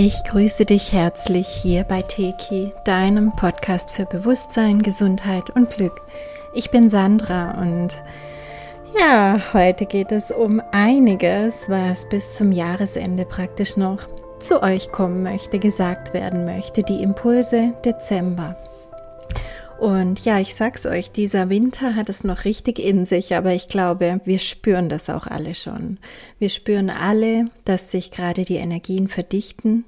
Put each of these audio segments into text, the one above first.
Ich grüße dich herzlich hier bei Teki, deinem Podcast für Bewusstsein, Gesundheit und Glück. Ich bin Sandra und ja, heute geht es um einiges, was bis zum Jahresende praktisch noch zu euch kommen möchte, gesagt werden möchte. Die Impulse Dezember. Und ja, ich sag's euch, dieser Winter hat es noch richtig in sich, aber ich glaube, wir spüren das auch alle schon. Wir spüren alle, dass sich gerade die Energien verdichten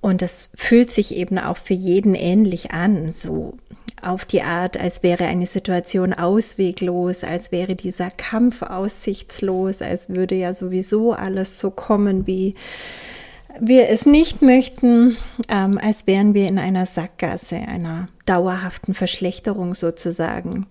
und das fühlt sich eben auch für jeden ähnlich an, so auf die Art, als wäre eine Situation ausweglos, als wäre dieser Kampf aussichtslos, als würde ja sowieso alles so kommen, wie wir es nicht möchten, ähm, als wären wir in einer Sackgasse, einer dauerhaften Verschlechterung sozusagen.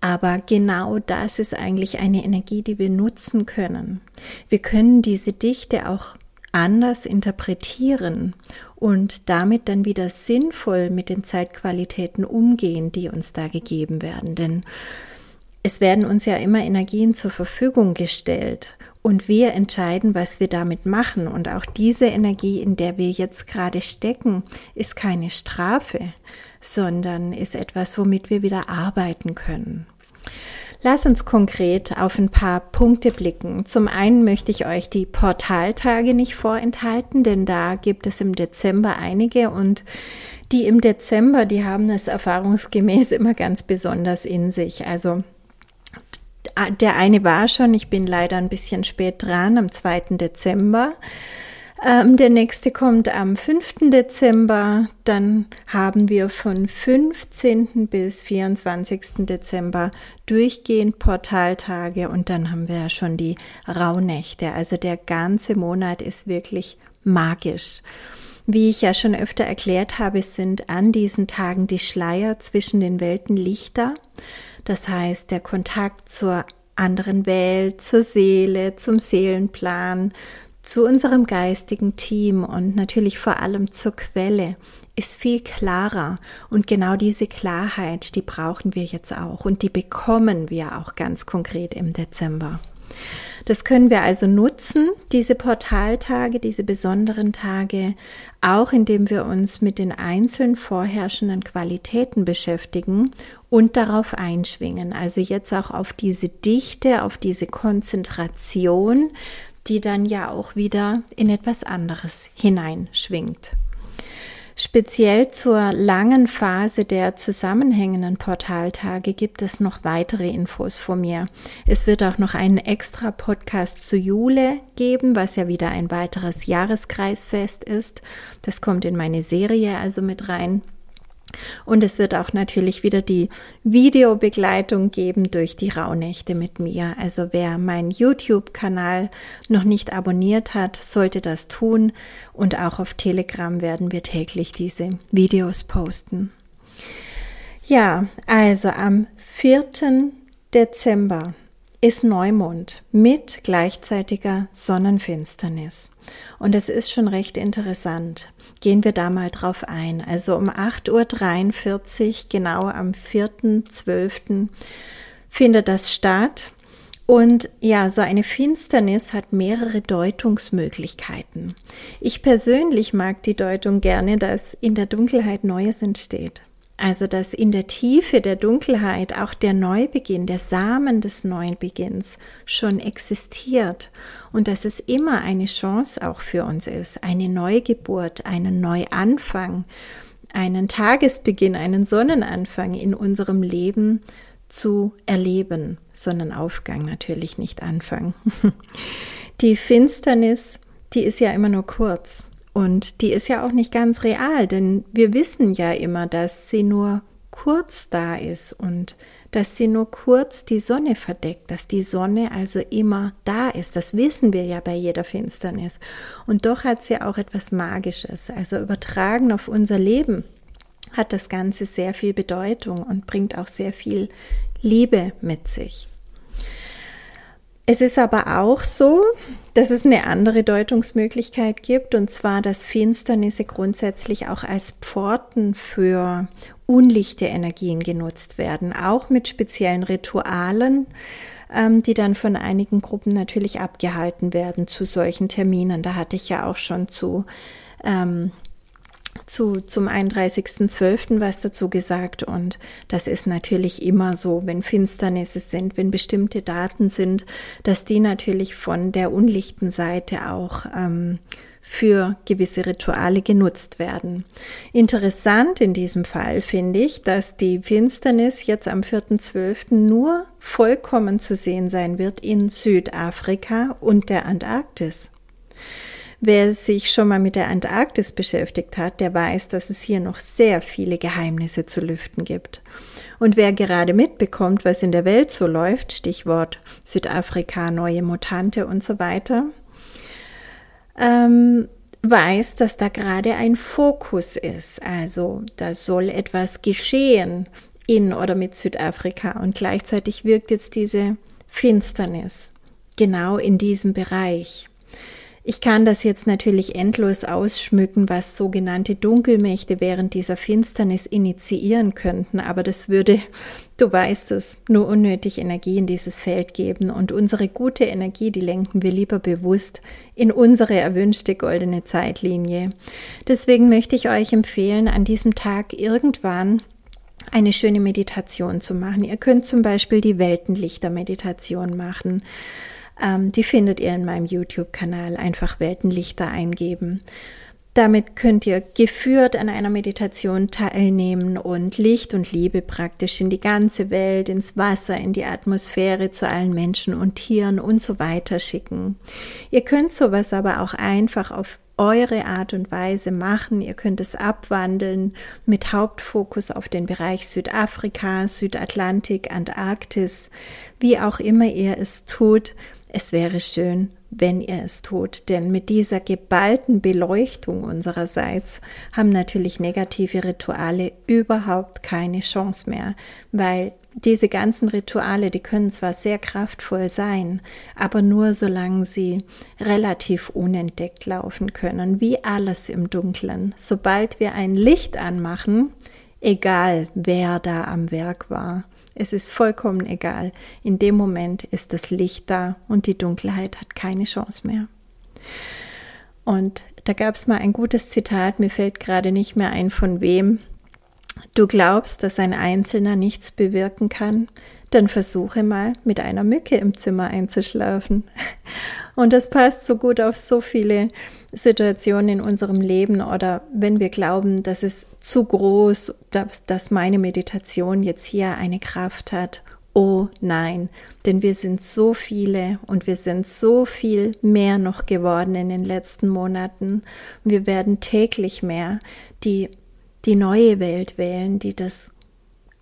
Aber genau das ist eigentlich eine Energie, die wir nutzen können. Wir können diese Dichte auch anders interpretieren und damit dann wieder sinnvoll mit den Zeitqualitäten umgehen, die uns da gegeben werden. Denn es werden uns ja immer Energien zur Verfügung gestellt und wir entscheiden, was wir damit machen. Und auch diese Energie, in der wir jetzt gerade stecken, ist keine Strafe, sondern ist etwas, womit wir wieder arbeiten können. Lass uns konkret auf ein paar Punkte blicken. Zum einen möchte ich euch die Portaltage nicht vorenthalten, denn da gibt es im Dezember einige und die im Dezember, die haben es erfahrungsgemäß immer ganz besonders in sich. Also der eine war schon, ich bin leider ein bisschen spät dran, am 2. Dezember. Ähm, der nächste kommt am 5. Dezember. Dann haben wir von 15. bis 24. Dezember durchgehend Portaltage und dann haben wir ja schon die Rauhnächte. Also der ganze Monat ist wirklich magisch. Wie ich ja schon öfter erklärt habe, sind an diesen Tagen die Schleier zwischen den Welten Lichter. Das heißt, der Kontakt zur anderen Welt, zur Seele, zum Seelenplan, zu unserem geistigen Team und natürlich vor allem zur Quelle ist viel klarer. Und genau diese Klarheit, die brauchen wir jetzt auch und die bekommen wir auch ganz konkret im Dezember. Das können wir also nutzen, diese Portaltage, diese besonderen Tage, auch indem wir uns mit den einzelnen vorherrschenden Qualitäten beschäftigen und darauf einschwingen. Also jetzt auch auf diese Dichte, auf diese Konzentration, die dann ja auch wieder in etwas anderes hineinschwingt. Speziell zur langen Phase der zusammenhängenden Portaltage gibt es noch weitere Infos von mir. Es wird auch noch einen extra Podcast zu Jule geben, was ja wieder ein weiteres Jahreskreisfest ist. Das kommt in meine Serie also mit rein. Und es wird auch natürlich wieder die Videobegleitung geben durch die Rauhnächte mit mir. Also wer meinen YouTube-Kanal noch nicht abonniert hat, sollte das tun. Und auch auf Telegram werden wir täglich diese Videos posten. Ja, also am 4. Dezember ist Neumond mit gleichzeitiger Sonnenfinsternis. Und es ist schon recht interessant. Gehen wir da mal drauf ein. Also um 8.43 Uhr, genau am 4.12. findet das statt. Und ja, so eine Finsternis hat mehrere Deutungsmöglichkeiten. Ich persönlich mag die Deutung gerne, dass in der Dunkelheit Neues entsteht. Also, dass in der Tiefe der Dunkelheit auch der Neubeginn, der Samen des neuen Beginns schon existiert und dass es immer eine Chance auch für uns ist, eine Neugeburt, einen Neuanfang, einen Tagesbeginn, einen Sonnenanfang in unserem Leben zu erleben. Sonnenaufgang natürlich nicht Anfang. Die Finsternis, die ist ja immer nur kurz. Und die ist ja auch nicht ganz real, denn wir wissen ja immer, dass sie nur kurz da ist und dass sie nur kurz die Sonne verdeckt, dass die Sonne also immer da ist. Das wissen wir ja bei jeder Finsternis. Und doch hat sie auch etwas Magisches, also übertragen auf unser Leben hat das Ganze sehr viel Bedeutung und bringt auch sehr viel Liebe mit sich. Es ist aber auch so, dass es eine andere Deutungsmöglichkeit gibt, und zwar, dass Finsternisse grundsätzlich auch als Pforten für unlichte Energien genutzt werden, auch mit speziellen Ritualen, ähm, die dann von einigen Gruppen natürlich abgehalten werden zu solchen Terminen. Da hatte ich ja auch schon zu ähm, zu, zum 31.12. was dazu gesagt und das ist natürlich immer so, wenn Finsternisse sind, wenn bestimmte Daten sind, dass die natürlich von der unlichten Seite auch ähm, für gewisse Rituale genutzt werden. Interessant in diesem Fall finde ich, dass die Finsternis jetzt am 4.12. nur vollkommen zu sehen sein wird in Südafrika und der Antarktis. Wer sich schon mal mit der Antarktis beschäftigt hat, der weiß, dass es hier noch sehr viele Geheimnisse zu lüften gibt. Und wer gerade mitbekommt, was in der Welt so läuft, Stichwort Südafrika, neue Mutante und so weiter, ähm, weiß, dass da gerade ein Fokus ist. Also da soll etwas geschehen in oder mit Südafrika und gleichzeitig wirkt jetzt diese Finsternis genau in diesem Bereich. Ich kann das jetzt natürlich endlos ausschmücken, was sogenannte Dunkelmächte während dieser Finsternis initiieren könnten, aber das würde, du weißt es, nur unnötig Energie in dieses Feld geben und unsere gute Energie, die lenken wir lieber bewusst in unsere erwünschte goldene Zeitlinie. Deswegen möchte ich euch empfehlen, an diesem Tag irgendwann eine schöne Meditation zu machen. Ihr könnt zum Beispiel die Weltenlichter-Meditation machen. Ähm, die findet ihr in meinem YouTube-Kanal. Einfach Weltenlichter eingeben. Damit könnt ihr geführt an einer Meditation teilnehmen und Licht und Liebe praktisch in die ganze Welt, ins Wasser, in die Atmosphäre, zu allen Menschen und Tieren und so weiter schicken. Ihr könnt sowas aber auch einfach auf eure Art und Weise machen. Ihr könnt es abwandeln mit Hauptfokus auf den Bereich Südafrika, Südatlantik, Antarktis, wie auch immer ihr es tut. Es wäre schön, wenn ihr es tut, denn mit dieser geballten Beleuchtung unsererseits haben natürlich negative Rituale überhaupt keine Chance mehr, weil diese ganzen Rituale, die können zwar sehr kraftvoll sein, aber nur solange sie relativ unentdeckt laufen können, wie alles im Dunkeln. Sobald wir ein Licht anmachen, egal wer da am Werk war, es ist vollkommen egal. In dem Moment ist das Licht da und die Dunkelheit hat keine Chance mehr. Und da gab es mal ein gutes Zitat, mir fällt gerade nicht mehr ein von wem. Du glaubst, dass ein Einzelner nichts bewirken kann, dann versuche mal mit einer Mücke im Zimmer einzuschlafen. Und das passt so gut auf so viele Situationen in unserem Leben oder wenn wir glauben, dass es zu groß, dass, dass meine Meditation jetzt hier eine Kraft hat. Oh nein, denn wir sind so viele und wir sind so viel mehr noch geworden in den letzten Monaten. Wir werden täglich mehr, die die neue Welt wählen, die das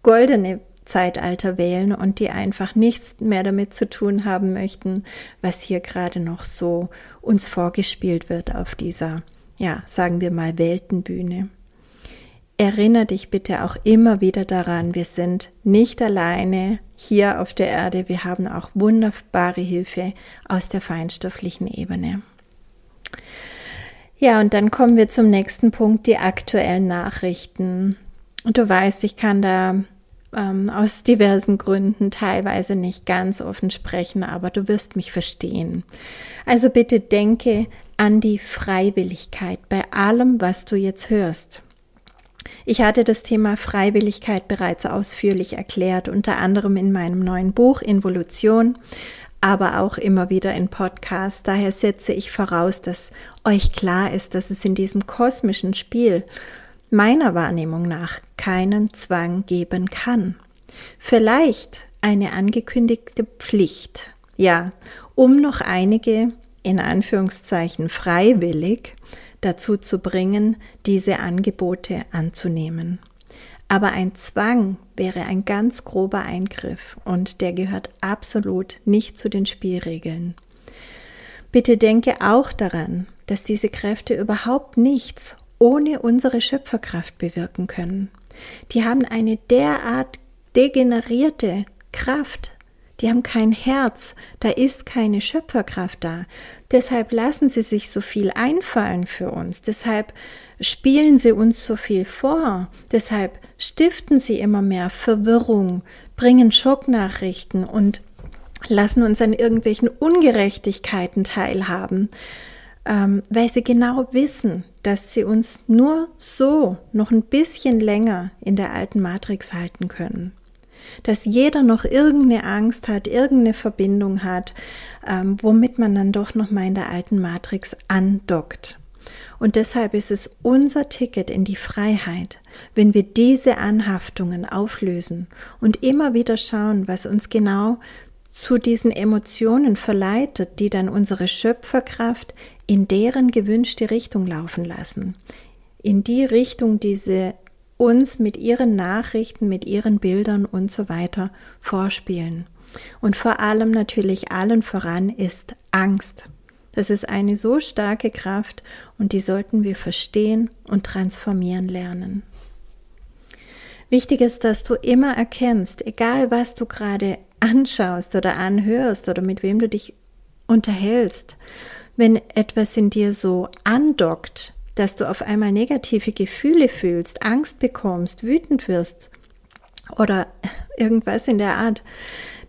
goldene Zeitalter wählen und die einfach nichts mehr damit zu tun haben möchten, was hier gerade noch so uns vorgespielt wird auf dieser, ja, sagen wir mal, Weltenbühne. Erinnere dich bitte auch immer wieder daran, wir sind nicht alleine hier auf der Erde, wir haben auch wunderbare Hilfe aus der feinstofflichen Ebene. Ja, und dann kommen wir zum nächsten Punkt, die aktuellen Nachrichten. Und du weißt, ich kann da ähm, aus diversen Gründen teilweise nicht ganz offen sprechen, aber du wirst mich verstehen. Also bitte denke an die Freiwilligkeit bei allem, was du jetzt hörst. Ich hatte das Thema Freiwilligkeit bereits ausführlich erklärt, unter anderem in meinem neuen Buch Involution, aber auch immer wieder in Podcasts. Daher setze ich voraus, dass euch klar ist, dass es in diesem kosmischen Spiel meiner Wahrnehmung nach keinen Zwang geben kann. Vielleicht eine angekündigte Pflicht, ja, um noch einige in Anführungszeichen freiwillig dazu zu bringen, diese Angebote anzunehmen. Aber ein Zwang wäre ein ganz grober Eingriff und der gehört absolut nicht zu den Spielregeln. Bitte denke auch daran, dass diese Kräfte überhaupt nichts ohne unsere Schöpferkraft bewirken können. Die haben eine derart degenerierte Kraft, die haben kein Herz, da ist keine Schöpferkraft da. Deshalb lassen sie sich so viel einfallen für uns, deshalb spielen sie uns so viel vor, deshalb stiften sie immer mehr Verwirrung, bringen Schocknachrichten und lassen uns an irgendwelchen Ungerechtigkeiten teilhaben, ähm, weil sie genau wissen, dass sie uns nur so noch ein bisschen länger in der alten Matrix halten können. Dass jeder noch irgendeine Angst hat, irgendeine Verbindung hat, ähm, womit man dann doch noch mal in der alten Matrix andockt. Und deshalb ist es unser Ticket in die Freiheit, wenn wir diese Anhaftungen auflösen und immer wieder schauen, was uns genau zu diesen Emotionen verleitet, die dann unsere Schöpferkraft in deren gewünschte Richtung laufen lassen. In die Richtung, die sie uns mit ihren Nachrichten, mit ihren Bildern und so weiter vorspielen. Und vor allem natürlich allen voran ist Angst. Das ist eine so starke Kraft und die sollten wir verstehen und transformieren lernen. Wichtig ist, dass du immer erkennst, egal was du gerade anschaust oder anhörst oder mit wem du dich unterhältst, wenn etwas in dir so andockt, dass du auf einmal negative Gefühle fühlst, Angst bekommst, wütend wirst oder irgendwas in der Art,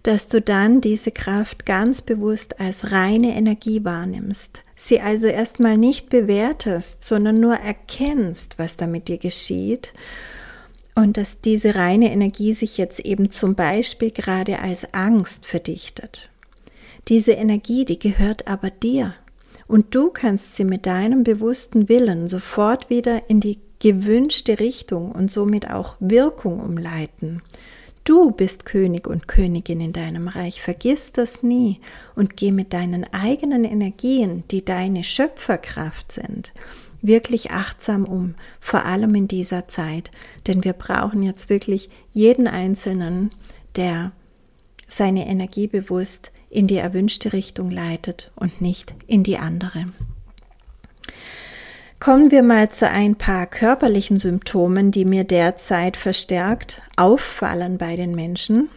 dass du dann diese Kraft ganz bewusst als reine Energie wahrnimmst, sie also erstmal nicht bewertest, sondern nur erkennst, was da mit dir geschieht und dass diese reine Energie sich jetzt eben zum Beispiel gerade als Angst verdichtet. Diese Energie, die gehört aber dir. Und du kannst sie mit deinem bewussten Willen sofort wieder in die gewünschte Richtung und somit auch Wirkung umleiten. Du bist König und Königin in deinem Reich. Vergiss das nie und geh mit deinen eigenen Energien, die deine Schöpferkraft sind, wirklich achtsam um, vor allem in dieser Zeit, denn wir brauchen jetzt wirklich jeden Einzelnen, der seine Energie bewusst in die erwünschte Richtung leitet und nicht in die andere. Kommen wir mal zu ein paar körperlichen Symptomen, die mir derzeit verstärkt auffallen bei den Menschen.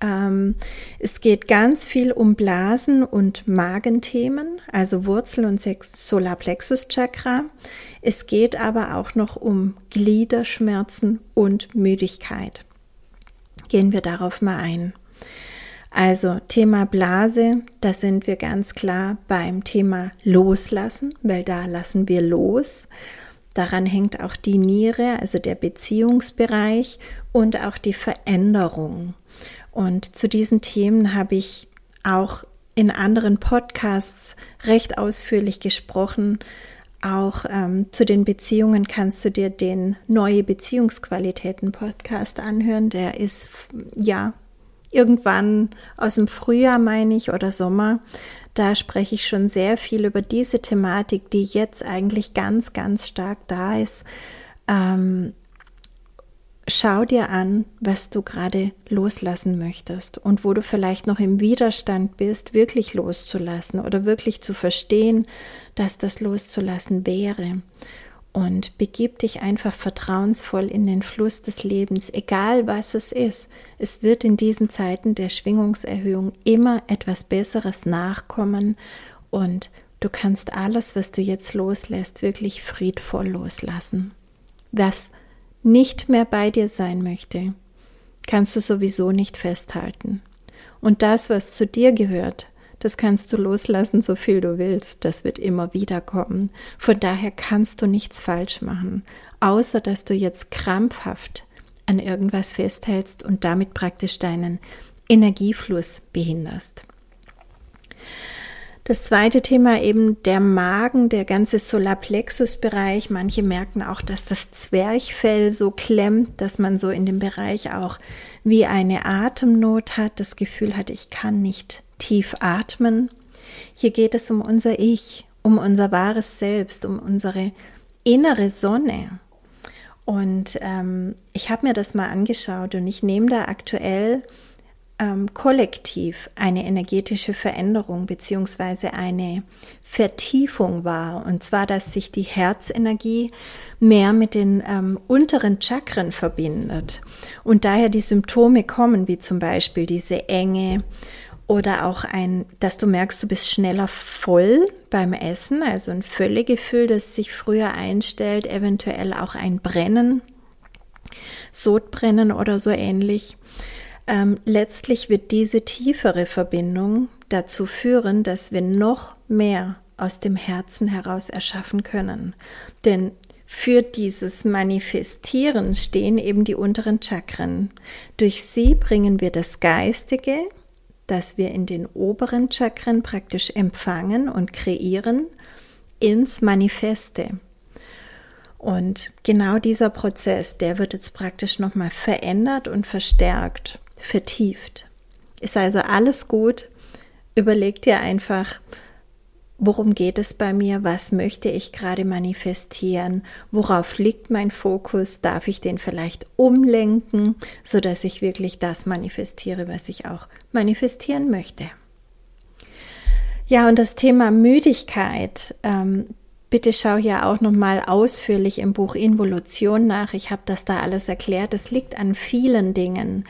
Ähm, es geht ganz viel um Blasen- und Magenthemen, also Wurzel- und Solarplexus-Chakra. Es geht aber auch noch um Gliederschmerzen und Müdigkeit. Gehen wir darauf mal ein. Also Thema Blase, da sind wir ganz klar beim Thema Loslassen, weil da lassen wir los. Daran hängt auch die Niere, also der Beziehungsbereich und auch die Veränderung. Und zu diesen Themen habe ich auch in anderen Podcasts recht ausführlich gesprochen. Auch ähm, zu den Beziehungen kannst du dir den Neue Beziehungsqualitäten Podcast anhören. Der ist ja irgendwann aus dem Frühjahr, meine ich, oder Sommer. Da spreche ich schon sehr viel über diese Thematik, die jetzt eigentlich ganz, ganz stark da ist. Ähm, schau dir an, was du gerade loslassen möchtest und wo du vielleicht noch im Widerstand bist, wirklich loszulassen oder wirklich zu verstehen, dass das loszulassen wäre. Und begib dich einfach vertrauensvoll in den Fluss des Lebens, egal was es ist. Es wird in diesen Zeiten der Schwingungserhöhung immer etwas Besseres nachkommen und du kannst alles, was du jetzt loslässt, wirklich friedvoll loslassen. Was nicht mehr bei dir sein möchte, kannst du sowieso nicht festhalten. Und das, was zu dir gehört, das kannst du loslassen, so viel du willst. Das wird immer wieder kommen. Von daher kannst du nichts falsch machen, außer dass du jetzt krampfhaft an irgendwas festhältst und damit praktisch deinen Energiefluss behinderst. Das zweite Thema eben der Magen, der ganze Solarplexus-Bereich. Manche merken auch, dass das Zwerchfell so klemmt, dass man so in dem Bereich auch wie eine Atemnot hat, das Gefühl hat, ich kann nicht tief atmen. Hier geht es um unser Ich, um unser wahres Selbst, um unsere innere Sonne. Und ähm, ich habe mir das mal angeschaut und ich nehme da aktuell ähm, kollektiv eine energetische Veränderung beziehungsweise eine Vertiefung war. Und zwar, dass sich die Herzenergie mehr mit den ähm, unteren Chakren verbindet und daher die Symptome kommen, wie zum Beispiel diese Enge oder auch ein, dass du merkst, du bist schneller voll beim Essen, also ein Völlegefühl, das sich früher einstellt, eventuell auch ein Brennen, Sodbrennen oder so ähnlich ähm, letztlich wird diese tiefere Verbindung dazu führen, dass wir noch mehr aus dem Herzen heraus erschaffen können. Denn für dieses Manifestieren stehen eben die unteren Chakren. Durch sie bringen wir das Geistige, das wir in den oberen Chakren praktisch empfangen und kreieren, ins Manifeste. Und genau dieser Prozess, der wird jetzt praktisch nochmal verändert und verstärkt, vertieft. Ist also alles gut. Überleg dir einfach, worum geht es bei mir, was möchte ich gerade manifestieren, worauf liegt mein Fokus, darf ich den vielleicht umlenken, so dass ich wirklich das manifestiere, was ich auch manifestieren möchte. Ja, und das Thema Müdigkeit, ähm, Bitte schau hier auch nochmal ausführlich im Buch Involution nach. Ich habe das da alles erklärt. Es liegt an vielen Dingen.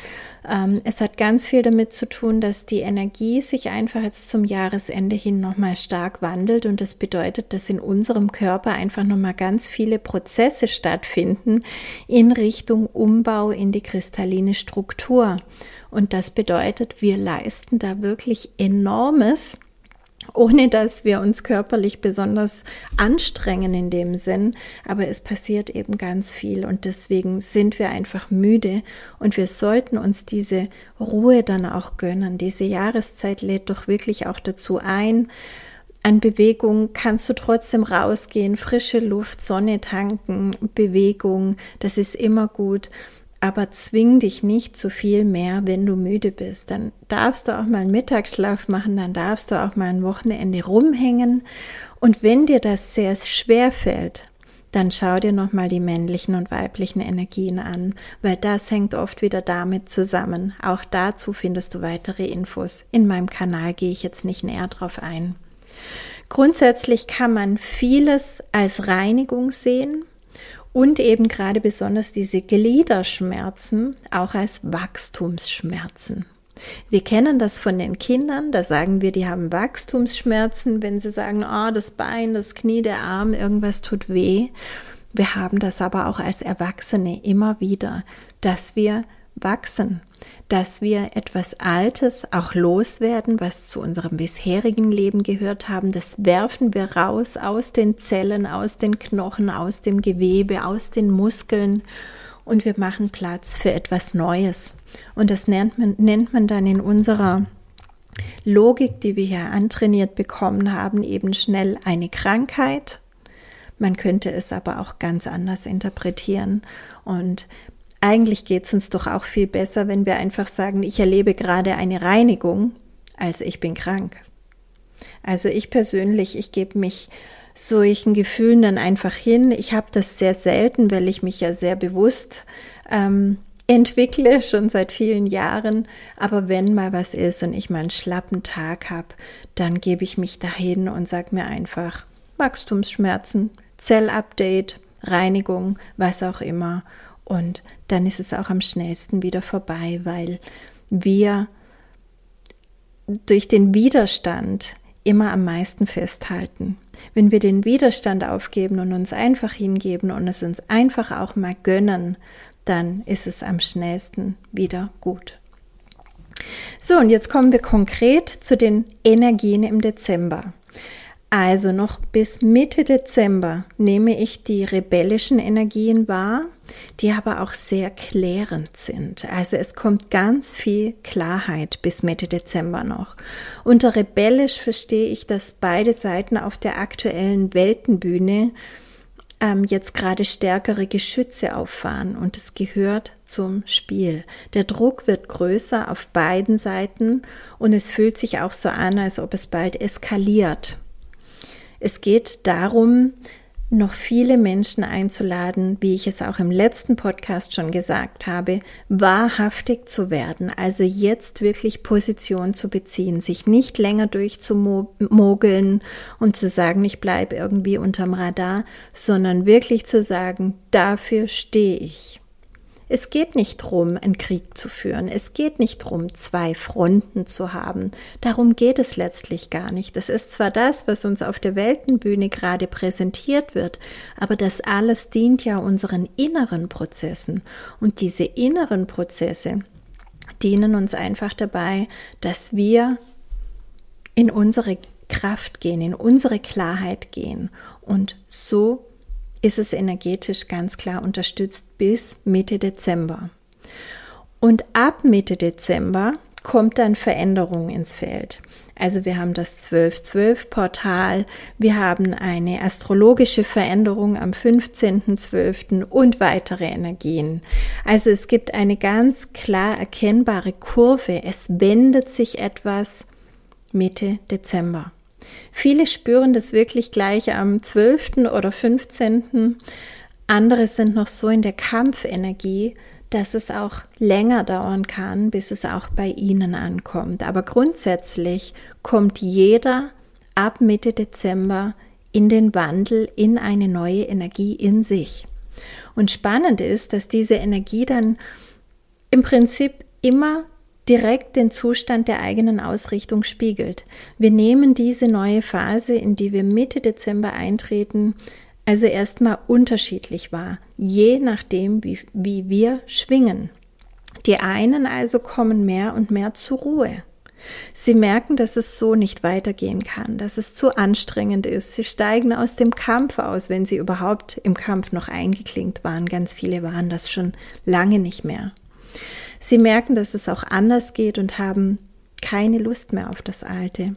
Ähm, es hat ganz viel damit zu tun, dass die Energie sich einfach jetzt zum Jahresende hin nochmal stark wandelt und das bedeutet, dass in unserem Körper einfach nochmal ganz viele Prozesse stattfinden in Richtung Umbau in die kristalline Struktur. Und das bedeutet, wir leisten da wirklich enormes ohne dass wir uns körperlich besonders anstrengen in dem Sinn. Aber es passiert eben ganz viel und deswegen sind wir einfach müde und wir sollten uns diese Ruhe dann auch gönnen. Diese Jahreszeit lädt doch wirklich auch dazu ein. An Bewegung kannst du trotzdem rausgehen, frische Luft, Sonne tanken, Bewegung, das ist immer gut aber zwing dich nicht zu viel mehr, wenn du müde bist. Dann darfst du auch mal einen Mittagsschlaf machen, dann darfst du auch mal ein Wochenende rumhängen. Und wenn dir das sehr schwer fällt, dann schau dir nochmal die männlichen und weiblichen Energien an, weil das hängt oft wieder damit zusammen. Auch dazu findest du weitere Infos. In meinem Kanal gehe ich jetzt nicht näher drauf ein. Grundsätzlich kann man vieles als Reinigung sehen und eben gerade besonders diese Gliederschmerzen auch als Wachstumsschmerzen. Wir kennen das von den Kindern, da sagen wir, die haben Wachstumsschmerzen, wenn sie sagen, oh, das Bein, das Knie, der Arm, irgendwas tut weh. Wir haben das aber auch als Erwachsene immer wieder, dass wir wachsen, dass wir etwas Altes auch loswerden, was zu unserem bisherigen Leben gehört haben. Das werfen wir raus aus den Zellen, aus den Knochen, aus dem Gewebe, aus den Muskeln und wir machen Platz für etwas Neues. Und das nennt man, nennt man dann in unserer Logik, die wir hier antrainiert bekommen haben, eben schnell eine Krankheit. Man könnte es aber auch ganz anders interpretieren. Und eigentlich geht es uns doch auch viel besser, wenn wir einfach sagen, ich erlebe gerade eine Reinigung, als ich bin krank. Also ich persönlich, ich gebe mich solchen Gefühlen dann einfach hin. Ich habe das sehr selten, weil ich mich ja sehr bewusst ähm, entwickle, schon seit vielen Jahren. Aber wenn mal was ist und ich mal einen schlappen Tag habe, dann gebe ich mich dahin und sage mir einfach Wachstumsschmerzen, Zellupdate, Reinigung, was auch immer. Und dann ist es auch am schnellsten wieder vorbei, weil wir durch den Widerstand immer am meisten festhalten. Wenn wir den Widerstand aufgeben und uns einfach hingeben und es uns einfach auch mal gönnen, dann ist es am schnellsten wieder gut. So, und jetzt kommen wir konkret zu den Energien im Dezember. Also noch bis Mitte Dezember nehme ich die rebellischen Energien wahr, die aber auch sehr klärend sind. Also es kommt ganz viel Klarheit bis Mitte Dezember noch. Unter rebellisch verstehe ich, dass beide Seiten auf der aktuellen Weltenbühne ähm, jetzt gerade stärkere Geschütze auffahren und es gehört zum Spiel. Der Druck wird größer auf beiden Seiten und es fühlt sich auch so an, als ob es bald eskaliert. Es geht darum, noch viele Menschen einzuladen, wie ich es auch im letzten Podcast schon gesagt habe, wahrhaftig zu werden, also jetzt wirklich Position zu beziehen, sich nicht länger durchzumogeln und zu sagen, ich bleibe irgendwie unterm Radar, sondern wirklich zu sagen, dafür stehe ich. Es geht nicht darum, einen Krieg zu führen. Es geht nicht darum, zwei Fronten zu haben. Darum geht es letztlich gar nicht. Das ist zwar das, was uns auf der Weltenbühne gerade präsentiert wird, aber das alles dient ja unseren inneren Prozessen. Und diese inneren Prozesse, dienen uns einfach dabei, dass wir in unsere Kraft gehen, in unsere Klarheit gehen. Und so ist es energetisch ganz klar unterstützt bis Mitte Dezember. Und ab Mitte Dezember kommt dann Veränderung ins Feld. Also wir haben das 1212-Portal, wir haben eine astrologische Veränderung am 15.12. und weitere Energien. Also es gibt eine ganz klar erkennbare Kurve. Es wendet sich etwas Mitte Dezember. Viele spüren das wirklich gleich am 12. oder 15. Andere sind noch so in der Kampfenergie, dass es auch länger dauern kann, bis es auch bei ihnen ankommt. Aber grundsätzlich kommt jeder ab Mitte Dezember in den Wandel, in eine neue Energie in sich. Und spannend ist, dass diese Energie dann im Prinzip immer direkt den Zustand der eigenen Ausrichtung spiegelt. Wir nehmen diese neue Phase, in die wir Mitte Dezember eintreten, also erstmal unterschiedlich wahr, je nachdem, wie, wie wir schwingen. Die einen also kommen mehr und mehr zur Ruhe. Sie merken, dass es so nicht weitergehen kann, dass es zu anstrengend ist. Sie steigen aus dem Kampf aus, wenn sie überhaupt im Kampf noch eingeklinkt waren. Ganz viele waren das schon lange nicht mehr. Sie merken, dass es auch anders geht und haben keine Lust mehr auf das Alte.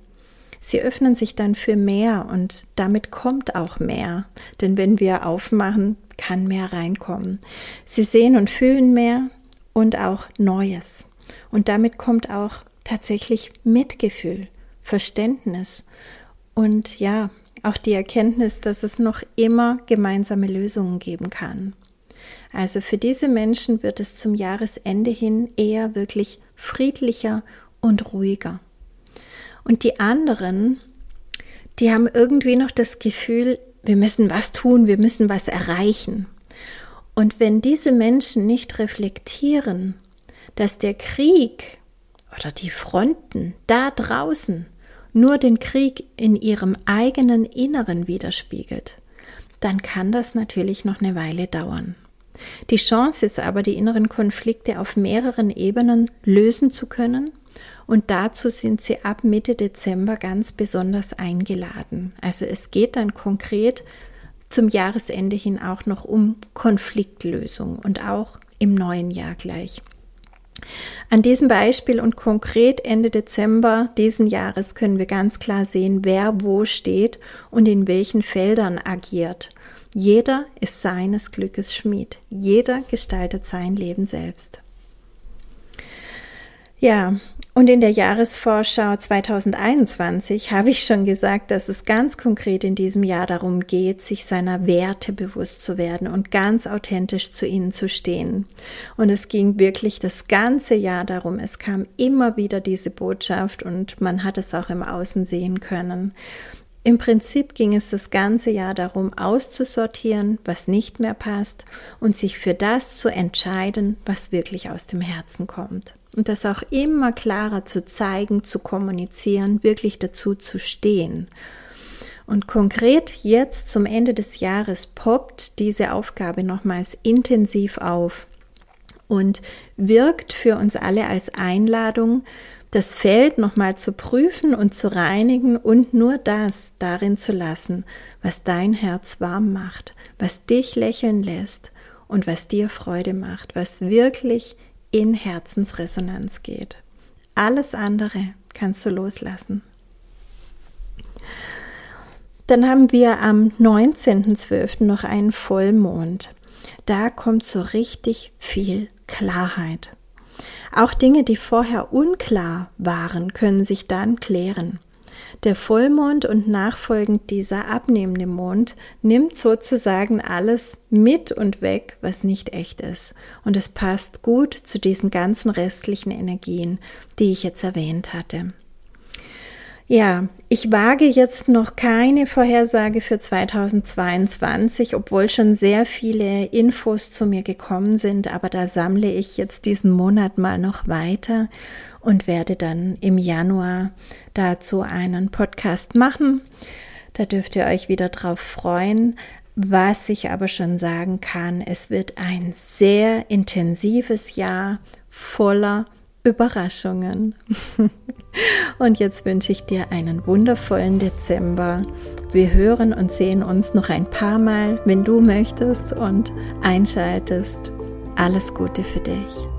Sie öffnen sich dann für mehr und damit kommt auch mehr. Denn wenn wir aufmachen, kann mehr reinkommen. Sie sehen und fühlen mehr und auch Neues. Und damit kommt auch tatsächlich Mitgefühl, Verständnis und ja, auch die Erkenntnis, dass es noch immer gemeinsame Lösungen geben kann. Also für diese Menschen wird es zum Jahresende hin eher wirklich friedlicher und ruhiger. Und die anderen, die haben irgendwie noch das Gefühl, wir müssen was tun, wir müssen was erreichen. Und wenn diese Menschen nicht reflektieren, dass der Krieg oder die Fronten da draußen nur den Krieg in ihrem eigenen Inneren widerspiegelt, dann kann das natürlich noch eine Weile dauern. Die Chance ist aber, die inneren Konflikte auf mehreren Ebenen lösen zu können. Und dazu sind sie ab Mitte Dezember ganz besonders eingeladen. Also es geht dann konkret zum Jahresende hin auch noch um Konfliktlösung und auch im neuen Jahr gleich. An diesem Beispiel und konkret Ende Dezember diesen Jahres können wir ganz klar sehen, wer wo steht und in welchen Feldern agiert. Jeder ist seines Glückes Schmied. Jeder gestaltet sein Leben selbst. Ja, und in der Jahresvorschau 2021 habe ich schon gesagt, dass es ganz konkret in diesem Jahr darum geht, sich seiner Werte bewusst zu werden und ganz authentisch zu ihnen zu stehen. Und es ging wirklich das ganze Jahr darum. Es kam immer wieder diese Botschaft und man hat es auch im Außen sehen können. Im Prinzip ging es das ganze Jahr darum, auszusortieren, was nicht mehr passt und sich für das zu entscheiden, was wirklich aus dem Herzen kommt. Und das auch immer klarer zu zeigen, zu kommunizieren, wirklich dazu zu stehen. Und konkret jetzt zum Ende des Jahres poppt diese Aufgabe nochmals intensiv auf und wirkt für uns alle als Einladung, das Feld nochmal zu prüfen und zu reinigen und nur das darin zu lassen, was dein Herz warm macht, was dich lächeln lässt und was dir Freude macht, was wirklich in Herzensresonanz geht. Alles andere kannst du loslassen. Dann haben wir am 19.12. noch einen Vollmond. Da kommt so richtig viel Klarheit. Auch Dinge, die vorher unklar waren, können sich dann klären. Der Vollmond und nachfolgend dieser abnehmende Mond nimmt sozusagen alles mit und weg, was nicht echt ist. Und es passt gut zu diesen ganzen restlichen Energien, die ich jetzt erwähnt hatte. Ja, ich wage jetzt noch keine Vorhersage für 2022, obwohl schon sehr viele Infos zu mir gekommen sind, aber da sammle ich jetzt diesen Monat mal noch weiter und werde dann im Januar dazu einen Podcast machen. Da dürft ihr euch wieder drauf freuen. Was ich aber schon sagen kann, es wird ein sehr intensives Jahr voller Überraschungen. Und jetzt wünsche ich dir einen wundervollen Dezember. Wir hören und sehen uns noch ein paar Mal, wenn du möchtest und einschaltest. Alles Gute für dich.